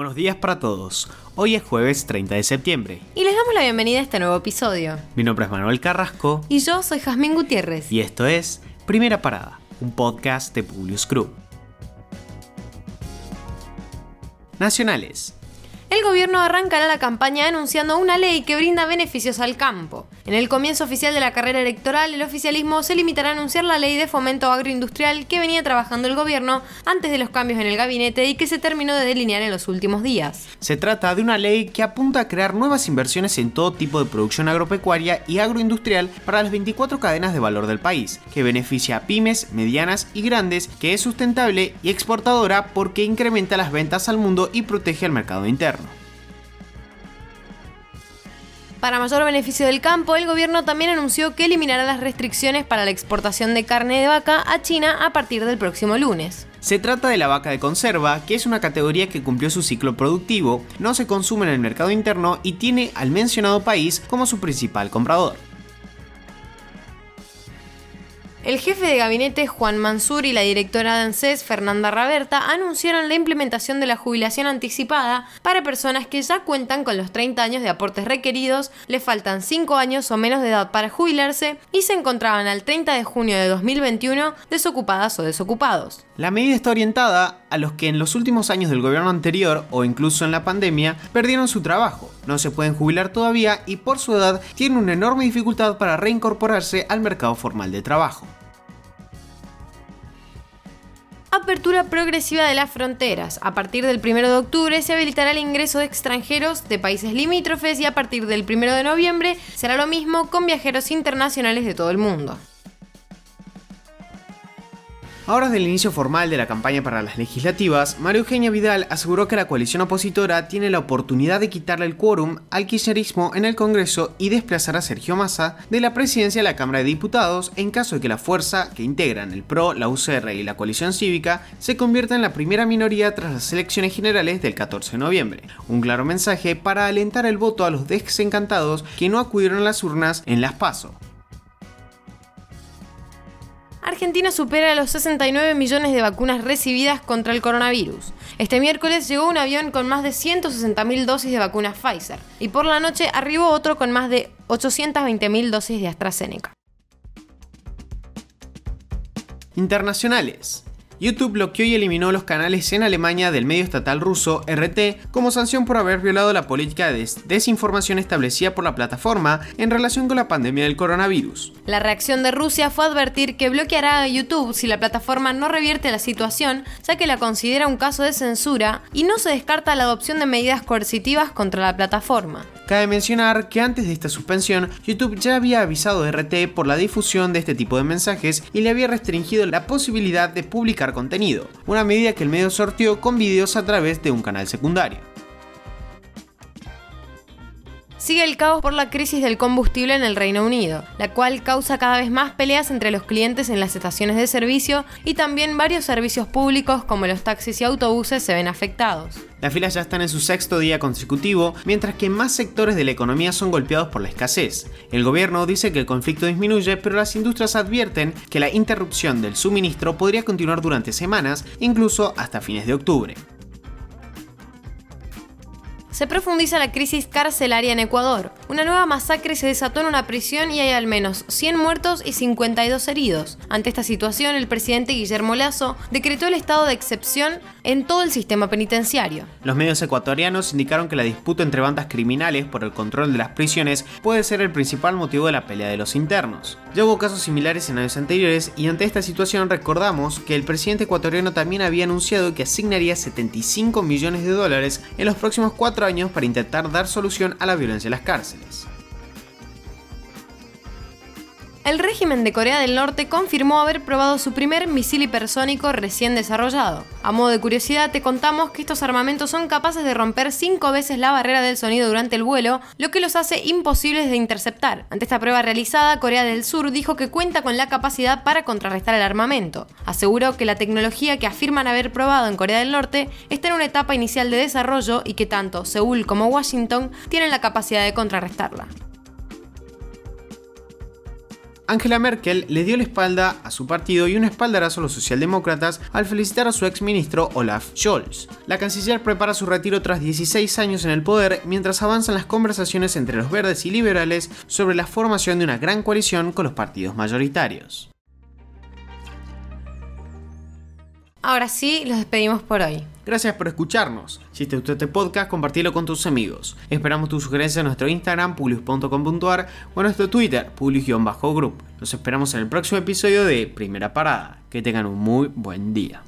Buenos días para todos. Hoy es jueves 30 de septiembre. Y les damos la bienvenida a este nuevo episodio. Mi nombre es Manuel Carrasco. Y yo soy Jazmín Gutiérrez. Y esto es Primera Parada, un podcast de Publius Group. Nacionales. El gobierno arrancará la campaña anunciando una ley que brinda beneficios al campo. En el comienzo oficial de la carrera electoral, el oficialismo se limitará a anunciar la ley de fomento agroindustrial que venía trabajando el gobierno antes de los cambios en el gabinete y que se terminó de delinear en los últimos días. Se trata de una ley que apunta a crear nuevas inversiones en todo tipo de producción agropecuaria y agroindustrial para las 24 cadenas de valor del país, que beneficia a pymes, medianas y grandes, que es sustentable y exportadora porque incrementa las ventas al mundo y protege al mercado interno. Para mayor beneficio del campo, el gobierno también anunció que eliminará las restricciones para la exportación de carne de vaca a China a partir del próximo lunes. Se trata de la vaca de conserva, que es una categoría que cumplió su ciclo productivo, no se consume en el mercado interno y tiene al mencionado país como su principal comprador. El jefe de gabinete Juan Mansur y la directora de ANSES Fernanda Raberta anunciaron la implementación de la jubilación anticipada para personas que ya cuentan con los 30 años de aportes requeridos, le faltan 5 años o menos de edad para jubilarse y se encontraban al 30 de junio de 2021 desocupadas o desocupados. La medida está orientada a los que en los últimos años del gobierno anterior o incluso en la pandemia perdieron su trabajo, no se pueden jubilar todavía y por su edad tienen una enorme dificultad para reincorporarse al mercado formal de trabajo. Apertura progresiva de las fronteras. A partir del 1 de octubre se habilitará el ingreso de extranjeros de países limítrofes y a partir del 1 de noviembre será lo mismo con viajeros internacionales de todo el mundo. A horas del inicio formal de la campaña para las legislativas, María Eugenia Vidal aseguró que la coalición opositora tiene la oportunidad de quitarle el quórum al kirchnerismo en el Congreso y desplazar a Sergio Massa de la presidencia de la Cámara de Diputados en caso de que la fuerza que integran el PRO, la UCR y la coalición cívica se convierta en la primera minoría tras las elecciones generales del 14 de noviembre. Un claro mensaje para alentar el voto a los desencantados que no acudieron a las urnas en las PASO. Argentina supera los 69 millones de vacunas recibidas contra el coronavirus. Este miércoles llegó un avión con más de 160.000 dosis de vacunas Pfizer y por la noche arribó otro con más de 820.000 dosis de AstraZeneca. Internacionales. YouTube bloqueó y eliminó los canales en Alemania del medio estatal ruso RT como sanción por haber violado la política de desinformación establecida por la plataforma en relación con la pandemia del coronavirus. La reacción de Rusia fue advertir que bloqueará a YouTube si la plataforma no revierte la situación, ya que la considera un caso de censura y no se descarta la adopción de medidas coercitivas contra la plataforma. Cabe mencionar que antes de esta suspensión, YouTube ya había avisado a RT por la difusión de este tipo de mensajes y le había restringido la posibilidad de publicar contenido, una medida que el medio sorteó con vídeos a través de un canal secundario. Sigue el caos por la crisis del combustible en el Reino Unido, la cual causa cada vez más peleas entre los clientes en las estaciones de servicio y también varios servicios públicos como los taxis y autobuses se ven afectados. Las filas ya están en su sexto día consecutivo, mientras que más sectores de la economía son golpeados por la escasez. El gobierno dice que el conflicto disminuye, pero las industrias advierten que la interrupción del suministro podría continuar durante semanas, incluso hasta fines de octubre se profundiza la crisis carcelaria en Ecuador. Una nueva masacre se desató en una prisión y hay al menos 100 muertos y 52 heridos. Ante esta situación, el presidente Guillermo Lazo decretó el estado de excepción en todo el sistema penitenciario. Los medios ecuatorianos indicaron que la disputa entre bandas criminales por el control de las prisiones puede ser el principal motivo de la pelea de los internos. Ya hubo casos similares en años anteriores y ante esta situación recordamos que el presidente ecuatoriano también había anunciado que asignaría 75 millones de dólares en los próximos cuatro años para intentar dar solución a la violencia en las cárceles. this. El régimen de Corea del Norte confirmó haber probado su primer misil hipersónico recién desarrollado. A modo de curiosidad, te contamos que estos armamentos son capaces de romper cinco veces la barrera del sonido durante el vuelo, lo que los hace imposibles de interceptar. Ante esta prueba realizada, Corea del Sur dijo que cuenta con la capacidad para contrarrestar el armamento. Aseguró que la tecnología que afirman haber probado en Corea del Norte está en una etapa inicial de desarrollo y que tanto Seúl como Washington tienen la capacidad de contrarrestarla. Angela Merkel le dio la espalda a su partido y un espaldarazo a los socialdemócratas al felicitar a su ex ministro Olaf Scholz. La canciller prepara su retiro tras 16 años en el poder mientras avanzan las conversaciones entre los verdes y liberales sobre la formación de una gran coalición con los partidos mayoritarios. Ahora sí, los despedimos por hoy. Gracias por escucharnos. Si te gustó este podcast, compartilo con tus amigos. Esperamos tus sugerencias en nuestro Instagram, publius.com.ar o en nuestro Twitter, publius-group. Los esperamos en el próximo episodio de Primera Parada. Que tengan un muy buen día.